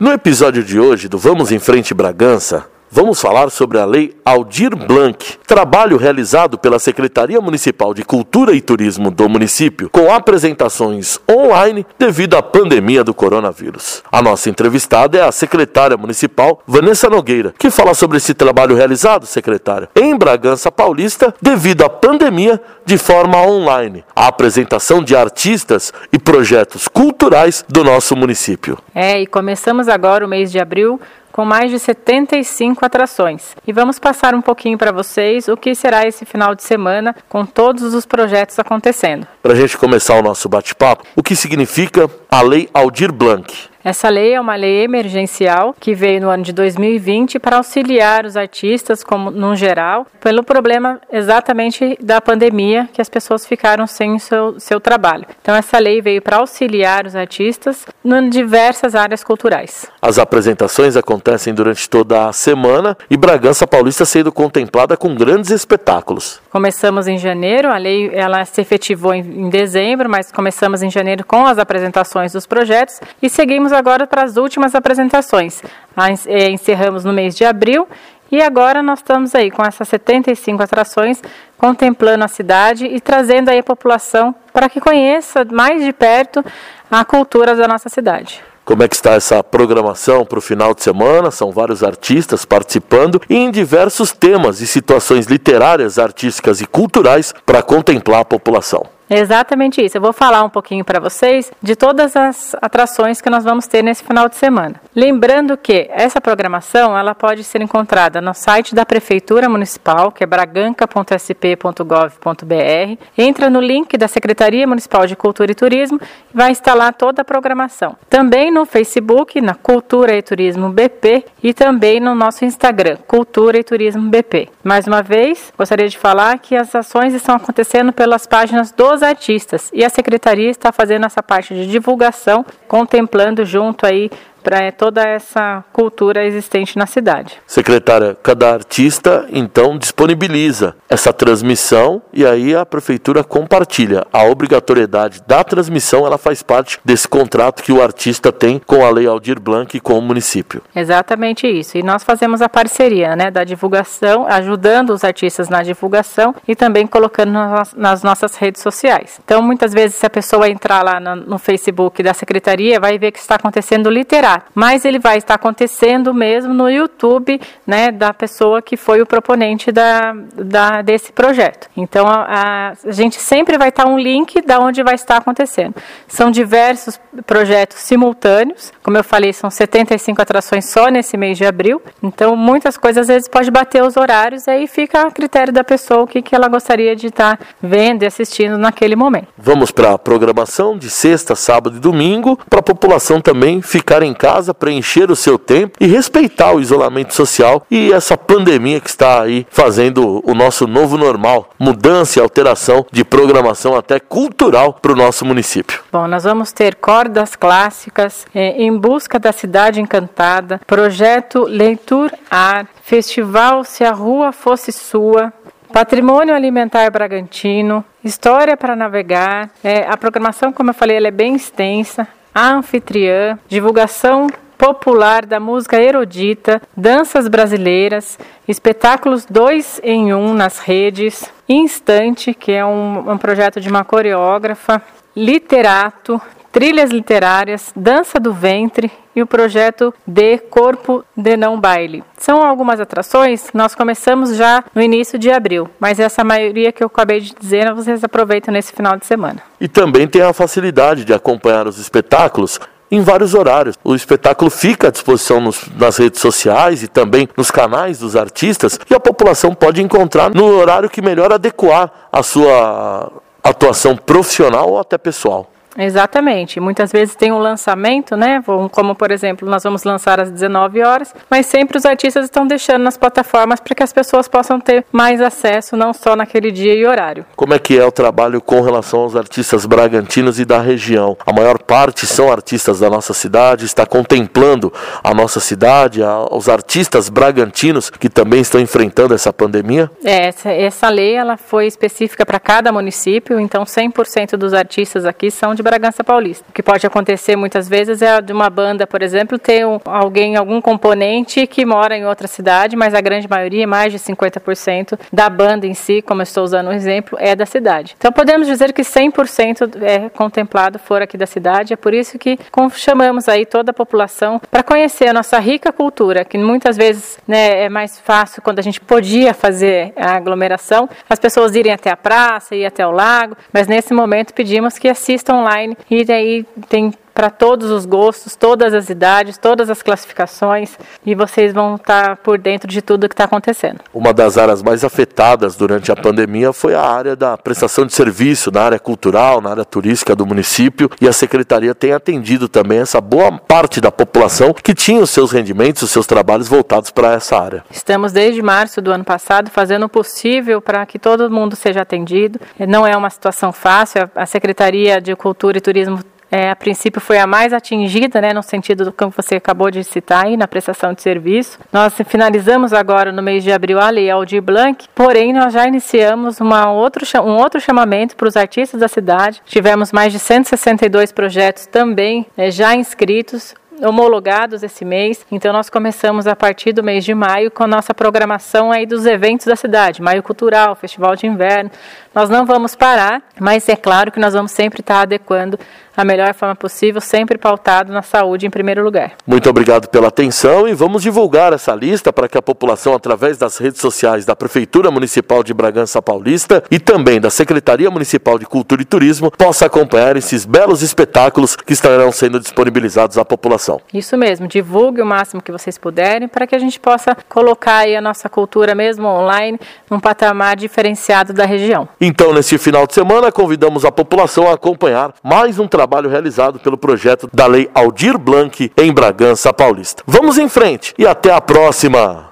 No episódio de hoje do Vamos em Frente Bragança, Vamos falar sobre a Lei Aldir Blanc, trabalho realizado pela Secretaria Municipal de Cultura e Turismo do município, com apresentações online devido à pandemia do coronavírus. A nossa entrevistada é a secretária municipal Vanessa Nogueira, que fala sobre esse trabalho realizado, secretária, em Bragança Paulista devido à pandemia de forma online. A apresentação de artistas e projetos culturais do nosso município. É, e começamos agora o mês de abril com mais de 75 atrações. E vamos passar um pouquinho para vocês o que será esse final de semana com todos os projetos acontecendo. Para a gente começar o nosso bate-papo, o que significa a Lei Aldir Blanc? Essa lei é uma lei emergencial que veio no ano de 2020 para auxiliar os artistas, como no geral, pelo problema exatamente da pandemia, que as pessoas ficaram sem o seu, seu trabalho. Então, essa lei veio para auxiliar os artistas em diversas áreas culturais. As apresentações acontecem durante toda a semana e Bragança Paulista sendo contemplada com grandes espetáculos. Começamos em janeiro, a lei ela se efetivou em, em dezembro, mas começamos em janeiro com as apresentações dos projetos e seguimos Vamos agora para as últimas apresentações. É, encerramos no mês de abril e agora nós estamos aí com essas 75 atrações, contemplando a cidade e trazendo aí a população para que conheça mais de perto a cultura da nossa cidade. Como é que está essa programação para o final de semana? São vários artistas participando em diversos temas e situações literárias, artísticas e culturais para contemplar a população. Exatamente isso. Eu vou falar um pouquinho para vocês de todas as atrações que nós vamos ter nesse final de semana. Lembrando que essa programação ela pode ser encontrada no site da Prefeitura Municipal, que é braganca.sp.gov.br. Entra no link da Secretaria Municipal de Cultura e Turismo e vai instalar toda a programação. Também no Facebook, na Cultura e Turismo BP e também no nosso Instagram, Cultura e Turismo BP. Mais uma vez, gostaria de falar que as ações estão acontecendo pelas páginas dos artistas. E a secretaria está fazendo essa parte de divulgação, contemplando junto aí para toda essa cultura existente na cidade. Secretária, cada artista então disponibiliza essa transmissão e aí a prefeitura compartilha. A obrigatoriedade da transmissão, ela faz parte desse contrato que o artista tem com a Lei Aldir Blanc e com o município. Exatamente isso. E nós fazemos a parceria, né, da divulgação, ajudando os artistas na divulgação e também colocando nas nossas redes sociais. Então, muitas vezes se a pessoa entrar lá no Facebook da secretaria, vai ver que está acontecendo literal mas ele vai estar acontecendo mesmo no YouTube, né, da pessoa que foi o proponente da, da desse projeto. Então a, a, gente sempre vai estar um link da onde vai estar acontecendo. São diversos projetos simultâneos, como eu falei, são 75 atrações só nesse mês de abril. Então muitas coisas às vezes pode bater os horários e aí fica a critério da pessoa o que, que ela gostaria de estar vendo e assistindo naquele momento. Vamos para a programação de sexta, sábado e domingo para a população também ficar em casa, preencher o seu tempo e respeitar o isolamento social e essa pandemia que está aí fazendo o nosso novo normal, mudança e alteração de programação até cultural para o nosso município. Bom, nós vamos ter cordas clássicas, é, em busca da cidade encantada, projeto Leitur Ar, festival Se a Rua Fosse Sua, Patrimônio Alimentar Bragantino, História para Navegar. É, a programação, como eu falei, ela é bem extensa a anfitriã, divulgação popular da música erudita, danças brasileiras, espetáculos dois em um nas redes, Instante, que é um, um projeto de uma coreógrafa, literato, trilhas literárias, dança do ventre e o projeto de Corpo de Não Baile. São algumas atrações nós começamos já no início de abril, mas essa maioria que eu acabei de dizer, vocês aproveitam nesse final de semana. E também tem a facilidade de acompanhar os espetáculos em vários horários. O espetáculo fica à disposição nos, nas redes sociais e também nos canais dos artistas e a população pode encontrar no horário que melhor adequar a sua atuação profissional ou até pessoal. Exatamente. Muitas vezes tem um lançamento, né? Como por exemplo, nós vamos lançar às 19 horas, mas sempre os artistas estão deixando nas plataformas para que as pessoas possam ter mais acesso, não só naquele dia e horário. Como é que é o trabalho com relação aos artistas bragantinos e da região? A maior parte são artistas da nossa cidade, está contemplando a nossa cidade, os artistas bragantinos que também estão enfrentando essa pandemia? É, essa, essa lei ela foi específica para cada município, então 100% dos artistas aqui são de Bragança Paulista. O que pode acontecer muitas vezes é de uma banda, por exemplo, ter um, alguém, algum componente que mora em outra cidade, mas a grande maioria, mais de 50% da banda em si, como eu estou usando um exemplo, é da cidade. Então podemos dizer que 100% é contemplado fora aqui da cidade, é por isso que chamamos aí toda a população para conhecer a nossa rica cultura, que muitas vezes né, é mais fácil quando a gente podia fazer a aglomeração, as pessoas irem até a praça, ir até o lago, mas nesse momento pedimos que assistam online. E aí tem para todos os gostos, todas as idades, todas as classificações e vocês vão estar por dentro de tudo que está acontecendo. Uma das áreas mais afetadas durante a pandemia foi a área da prestação de serviço, na área cultural, na área turística do município e a secretaria tem atendido também essa boa parte da população que tinha os seus rendimentos, os seus trabalhos voltados para essa área. Estamos desde março do ano passado fazendo o possível para que todo mundo seja atendido. Não é uma situação fácil, a Secretaria de Cultura e Turismo é, a princípio foi a mais atingida, né, no sentido do que você acabou de citar aí, na prestação de serviço. Nós finalizamos agora no mês de abril a Lei Aldir Blanc, porém nós já iniciamos uma outro, um outro chamamento para os artistas da cidade. Tivemos mais de 162 projetos também né, já inscritos homologados esse mês. Então nós começamos a partir do mês de maio com a nossa programação aí dos eventos da cidade, Maio Cultural, Festival de Inverno. Nós não vamos parar, mas é claro que nós vamos sempre estar adequando a melhor forma possível, sempre pautado na saúde em primeiro lugar. Muito obrigado pela atenção e vamos divulgar essa lista para que a população, através das redes sociais da Prefeitura Municipal de Bragança Paulista e também da Secretaria Municipal de Cultura e Turismo, possa acompanhar esses belos espetáculos que estarão sendo disponibilizados à população. Isso mesmo, divulgue o máximo que vocês puderem para que a gente possa colocar a nossa cultura mesmo online num patamar diferenciado da região. Então, nesse final de semana, convidamos a população a acompanhar mais um trabalho trabalho realizado pelo projeto da Lei Aldir Blanc em Bragança Paulista. Vamos em frente e até a próxima!